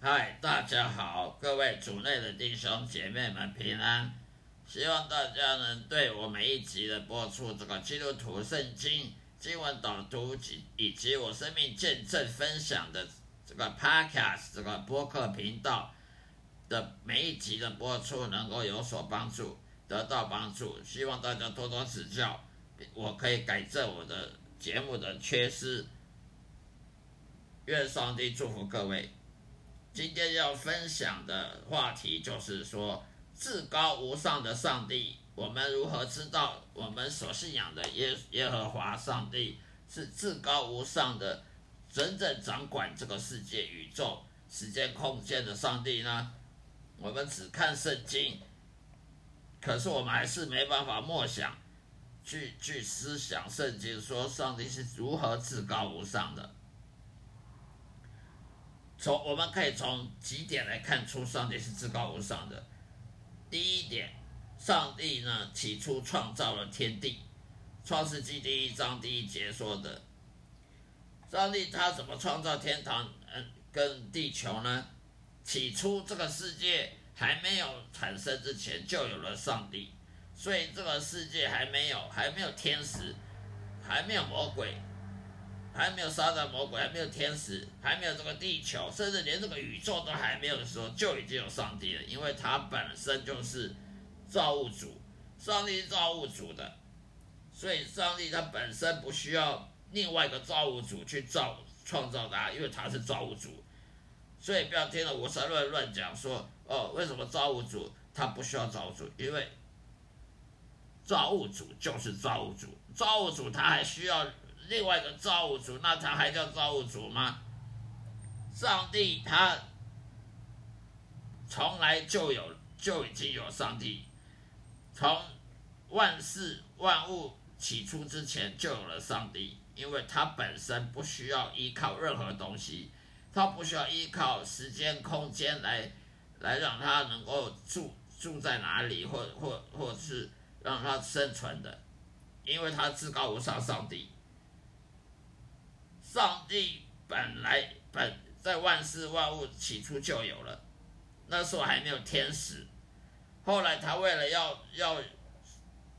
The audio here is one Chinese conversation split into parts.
嗨，大家好，各位主内的弟兄姐妹们平安。希望大家能对我每一集的播出这个基督徒圣经经文导读及以及我生命见证分享的这个 Podcast 这个播客频道的每一集的播出能够有所帮助，得到帮助。希望大家多多指教，我可以改正我的节目的缺失。愿上帝祝福各位。今天要分享的话题就是说，至高无上的上帝，我们如何知道我们所信仰的耶耶和华上帝是至高无上的、真正掌管这个世界、宇宙、时间、空间的上帝呢？我们只看圣经，可是我们还是没办法默想、去去思想圣经，说上帝是如何至高无上的。从我们可以从几点来看出上帝是至高无上的。第一点，上帝呢起初创造了天地，《创世纪》第一章第一节说的，上帝他怎么创造天堂嗯跟地球呢？起初这个世界还没有产生之前就有了上帝，所以这个世界还没有还没有天使，还没有魔鬼。还没有撒旦魔鬼，还没有天使，还没有这个地球，甚至连这个宇宙都还没有的时候，就已经有上帝了。因为他本身就是造物主，上帝是造物主的，所以上帝他本身不需要另外一个造物主去造创造他，因为他是造物主。所以不要听了无神论乱讲说哦，为什么造物主他不需要造物主？因为造物主就是造物主，造物主他还需要。另外一个造物主，那他还叫造物主吗？上帝他从来就有，就已经有上帝，从万事万物起初之前就有了上帝，因为他本身不需要依靠任何东西，他不需要依靠时间空间来来让他能够住住在哪里，或或或是让他生存的，因为他至高无上，上帝。上帝本来本在万事万物起初就有了，那时候还没有天使，后来他为了要要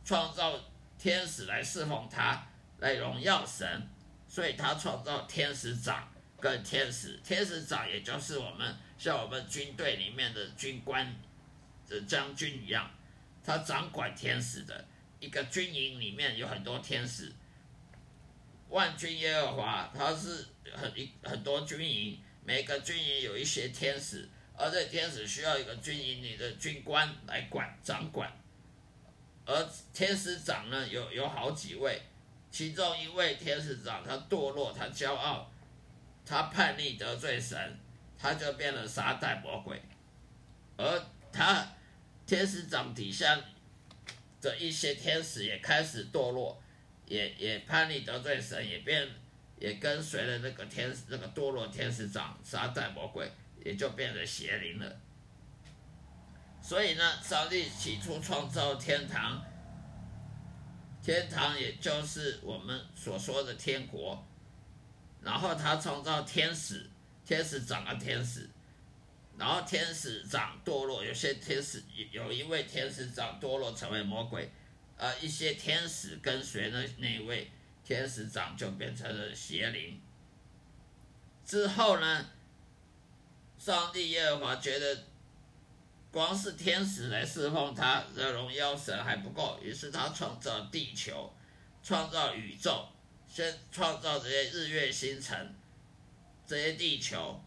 创造天使来侍奉他，来荣耀神，所以他创造天使长跟天使，天使长也就是我们像我们军队里面的军官的将军一样，他掌管天使的一个军营里面有很多天使。万军耶和华，他是很一很多军营，每个军营有一些天使，而这天使需要一个军营里的军官来管掌管，而天使长呢，有有好几位，其中一位天使长他堕落，他骄傲，他叛逆得罪神，他就变了撒旦魔鬼，而他天使长底下的一些天使也开始堕落，也也叛逆得罪神，也变也跟随了那个天那个堕落天使长撒旦魔鬼，也就变成邪灵了。所以呢，上帝起初创造天堂，天堂也就是我们所说的天国，然后他创造天使，天使长了天使，然后天使长堕落，有些天使有一位天使长堕落成为魔鬼，呃，一些天使跟随那那位天使长就变成了邪灵。之后呢，上帝耶和华觉得。光是天使来侍奉他的荣耀神还不够，于是他创造地球，创造宇宙，先创造这些日月星辰，这些地球、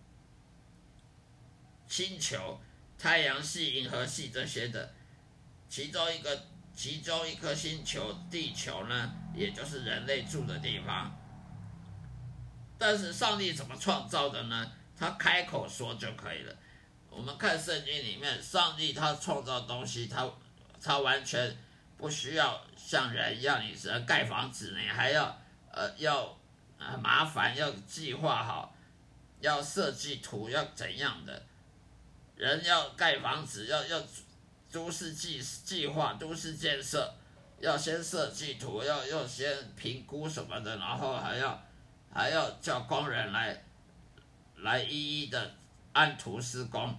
星球、太阳系、银河系这些的，其中一个其中一颗星球地球呢，也就是人类住的地方。但是上帝怎么创造的呢？他开口说就可以了。我们看圣经里面，上帝他创造东西，他他完全不需要像人一样，你是盖房子，你还要呃要呃麻烦，要计划好，要设计图，要怎样的？人要盖房子，要要都市计计划，都市建设，要先设计图，要要先评估什么的，然后还要还要叫工人来来一一的。按图施工，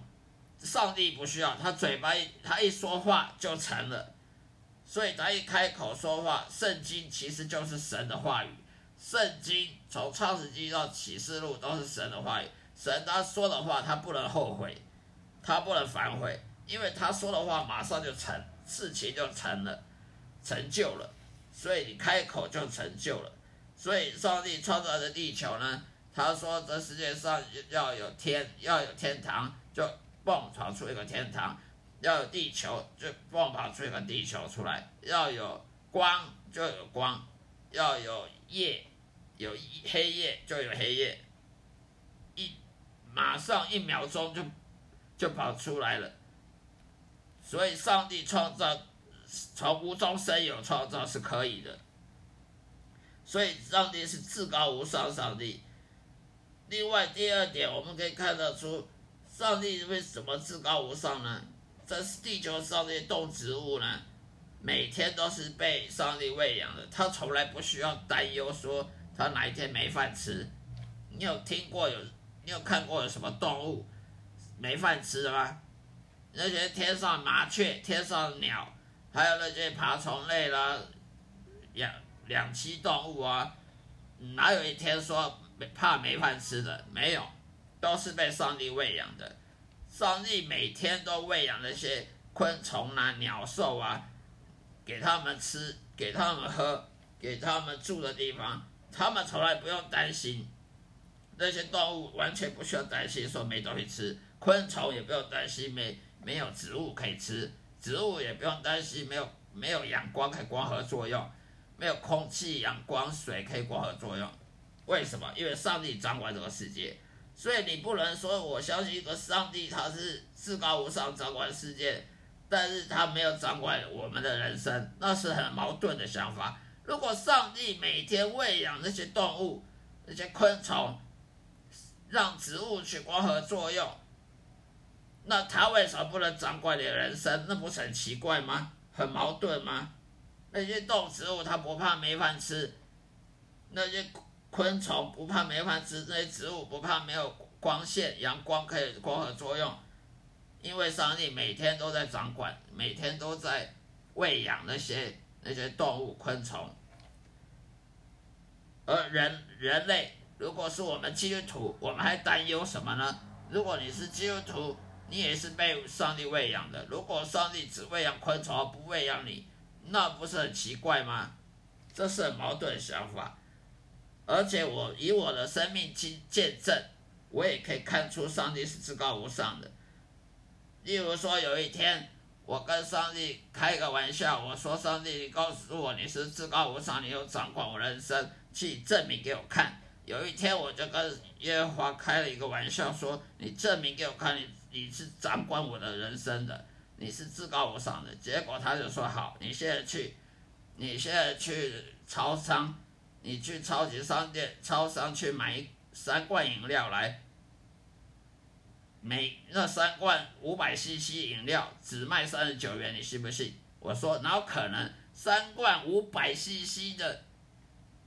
上帝不需要他嘴巴他一说话就成了，所以他一开口说话，圣经其实就是神的话语。圣经从创世纪到启示录都是神的话语，神他说的话他不能后悔，他不能反悔，因为他说的话马上就成，事情就成了，成就了，所以你开口就成就了。所以上帝创造的地球呢？他说：“这世界上要有天，要有天堂，就蹦跑出一个天堂；要有地球，就蹦跑出一个地球出来；要有光，就有光；要有夜，有黑夜，就有黑夜。一马上一秒钟就就跑出来了。所以，上帝创造从无中生有，创造是可以的。所以，上帝是至高无上上帝。”另外，第二点，我们可以看得出，上帝为什么至高无上呢？这是地球上的动植物呢，每天都是被上帝喂养的，他从来不需要担忧说他哪一天没饭吃。你有听过有，你有看过有什么动物没饭吃的吗？那些天上麻雀、天上鸟，还有那些爬虫类啦、两两栖动物啊，哪有一天说？怕没饭吃的没有，都是被上帝喂养的。上帝每天都喂养那些昆虫啊、鸟兽啊，给他们吃，给他们喝，给他们住的地方，他们从来不用担心。那些动物完全不需要担心说没东西吃，昆虫也不用担心没没有植物可以吃，植物也不用担心没有没有阳光可以光合作用，没有空气、阳光、水可以光合作用。为什么？因为上帝掌管这个世界，所以你不能说我相信一个上帝，他是至高无上掌管世界，但是他没有掌管我们的人生，那是很矛盾的想法。如果上帝每天喂养那些动物、那些昆虫，让植物去光合作用，那他为什么不能掌管你的人生？那不是很奇怪吗？很矛盾吗？那些动植物它不怕没饭吃，那些。昆虫不怕没饭吃，那些植物不怕没有光线、阳光可以光合作用，因为上帝每天都在掌管，每天都在喂养那些那些动物、昆虫。而人人类，如果是我们基督徒，我们还担忧什么呢？如果你是基督徒，你也是被上帝喂养的。如果上帝只喂养昆虫而不喂养你，那不是很奇怪吗？这是矛盾的想法。而且我以我的生命去见证，我也可以看出上帝是至高无上的。例如说，有一天我跟上帝开个玩笑，我说上帝，你告诉我你是至高无上，你有掌管我人生，去证明给我看。有一天我就跟耶和华开了一个玩笑，说你证明给我看，你你是掌管我的人生的，你是至高无上的。结果他就说好，你现在去，你现在去超商，你去超级商店、超商去买三罐饮料来。每那三罐五百 CC 饮料只卖三十九元，你信不信？我说哪有可能？三罐五百 CC 的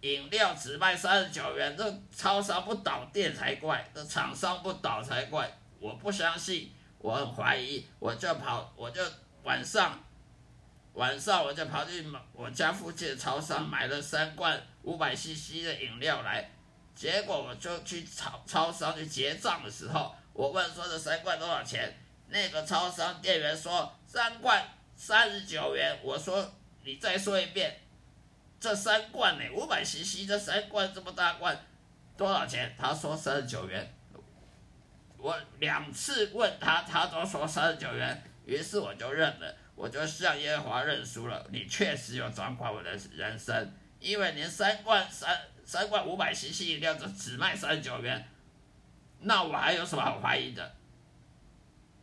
饮料只卖三十九元，这超商不倒店才怪，这厂商不倒才怪。我不相信，我很怀疑，我就跑，我就晚上晚上我就跑去我家附近的超商买了三罐五百 CC 的饮料来，结果我就去超超商去结账的时候。我问说这三罐多少钱？那个超商店员说三罐三十九元。我说你再说一遍，这三罐呢？五百 CC 这三罐这么大罐多少钱？他说三十九元。我两次问他，他都说三十九元。于是我就认了，我就向耶和华认输了。你确实有掌管我的人生，因为连三罐三三罐五百 CC 饮料就只卖三十九元。那我还有什么好怀疑的？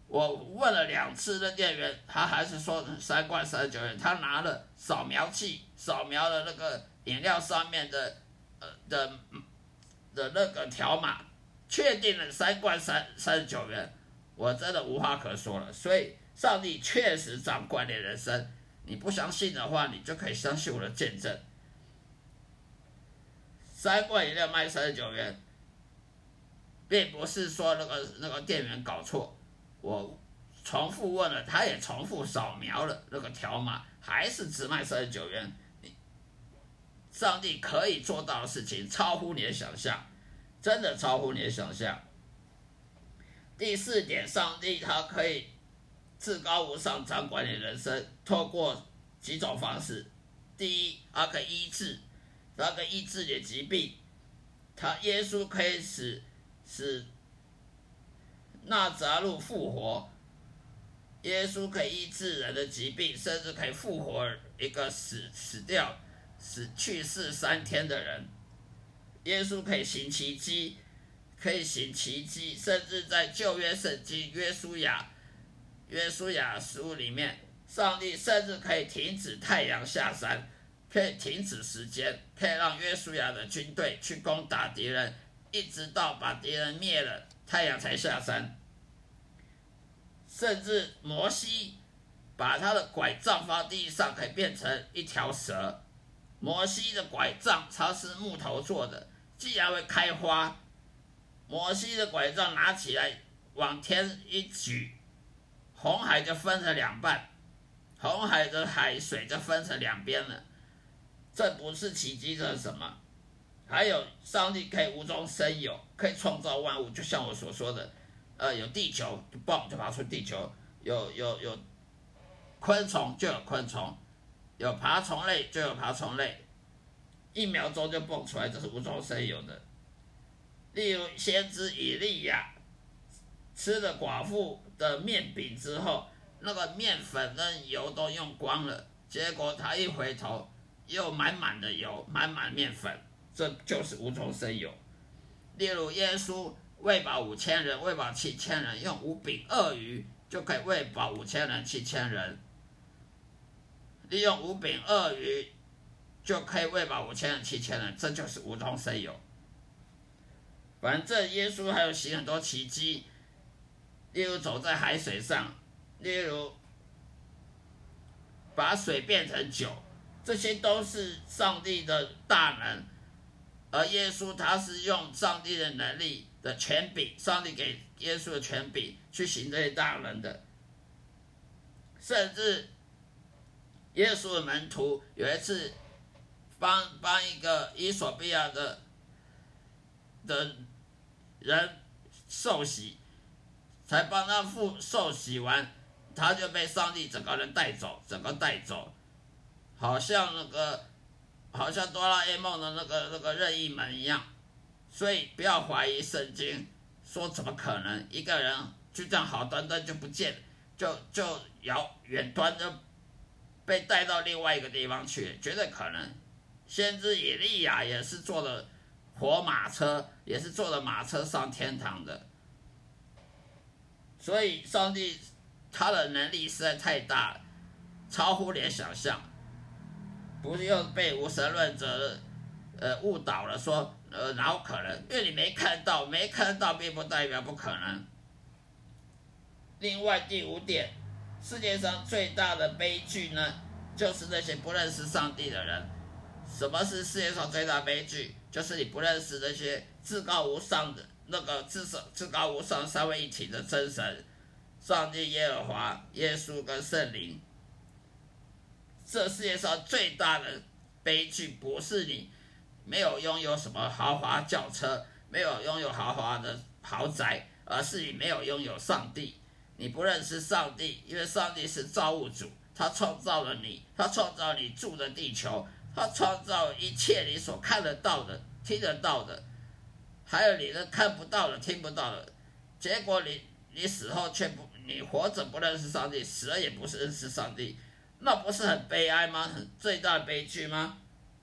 我问了两次的店员，他还是说三罐三十九元。他拿了扫描器扫描了那个饮料上面的呃的的那个条码，确定了三罐三三十九元。我真的无话可说了。所以上帝确实掌管你人生。你不相信的话，你就可以相信我的见证。三罐饮料卖三十九元。并不是说那个那个店员搞错，我重复问了，他也重复扫描了那个条码，还是只卖三十九元。上帝可以做到的事情超乎你的想象，真的超乎你的想象。第四点，上帝他可以至高无上掌管你人生，透过几种方式。第一，他可以医治，他可以医治你的疾病，他耶稣可以使。使纳扎路复活，耶稣可以医治人的疾病，甚至可以复活一个死死掉、死去世三天的人。耶稣可以行奇迹，可以行奇迹，甚至在旧约圣经约书亚、约书亚书里面，上帝甚至可以停止太阳下山，可以停止时间，可以让约书亚的军队去攻打敌人。一直到把敌人灭了，太阳才下山。甚至摩西把他的拐杖放地上，可以变成一条蛇。摩西的拐杖它是木头做的，既然会开花。摩西的拐杖拿起来往天一举，红海就分成两半，红海的海水就分成两边了。这不是奇迹，这是什么？还有上帝可以无中生有，可以创造万物，就像我所说的，呃，有地球，就嘣就爬出地球；有有有昆虫就有昆虫，有爬虫类就有爬虫类，一秒钟就蹦出来，这是无中生有的。例如先知以利亚吃了寡妇的面饼之后，那个面粉跟油都用光了，结果他一回头，又满满的油，满满面粉。这就是无中生有。例如，耶稣喂饱五千人，喂饱七千人，用五饼二鱼就可以喂饱五千人、七千人。利用五饼二鱼就可以喂饱五千人、七千人，这就是无中生有。反正耶稣还有行很多奇迹，例如走在海水上，例如把水变成酒，这些都是上帝的大能。而耶稣他是用上帝的能力的权柄，上帝给耶稣的权柄去行这些大能的。甚至耶稣的门徒有一次帮帮一个伊索比亚的的人受洗，才帮他复受洗完，他就被上帝整个人带走，整个带走，好像那个。好像哆啦 A 梦的那个那个任意门一样，所以不要怀疑圣经，说怎么可能一个人就这样好端端就不见，就就遥远端就被带到另外一个地方去，绝对可能。先知以利亚也是坐了火马车，也是坐了马车上天堂的。所以上帝他的能力实在太大，超乎你的想象。不是又被无神论者呃误导了，说呃哪有可能？因为你没看到，没看到并不代表不可能。另外第五点，世界上最大的悲剧呢，就是那些不认识上帝的人。什么是世界上最大悲剧？就是你不认识那些至高无上的那个至少至高无上三位一体的真神，上帝耶和华、耶稣跟圣灵。这世界上最大的悲剧，不是你没有拥有什么豪华轿车，没有拥有豪华的豪宅，而是你没有拥有上帝。你不认识上帝，因为上帝是造物主，他创造了你，他创造你住的地球，他创造一切你所看得到的、听得到的，还有你的看不到的、听不到的。结果你你死后却不，你活着不认识上帝，死了也不是认识上帝。那不是很悲哀吗？很最大的悲剧吗？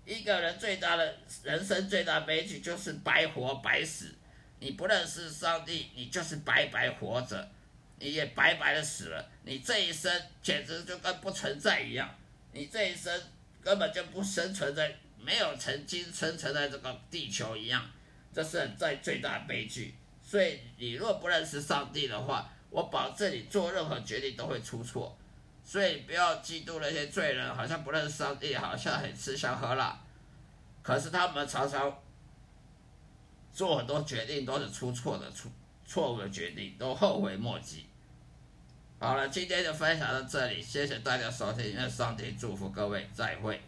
一个人最大的人生最大悲剧就是白活白死。你不认识上帝，你就是白白活着，你也白白的死了。你这一生简直就跟不存在一样，你这一生根本就不生存在，没有曾经生存在这个地球一样。这是在最大的悲剧。所以你若不认识上帝的话，我保证你做任何决定都会出错。所以不要嫉妒那些罪人，好像不认识上帝，好像很吃香喝辣。可是他们常常做很多决定都是出错的，出错误的决定，都后悔莫及。好了，今天就分享到这里，谢谢大家收听，愿上帝祝福各位，再会。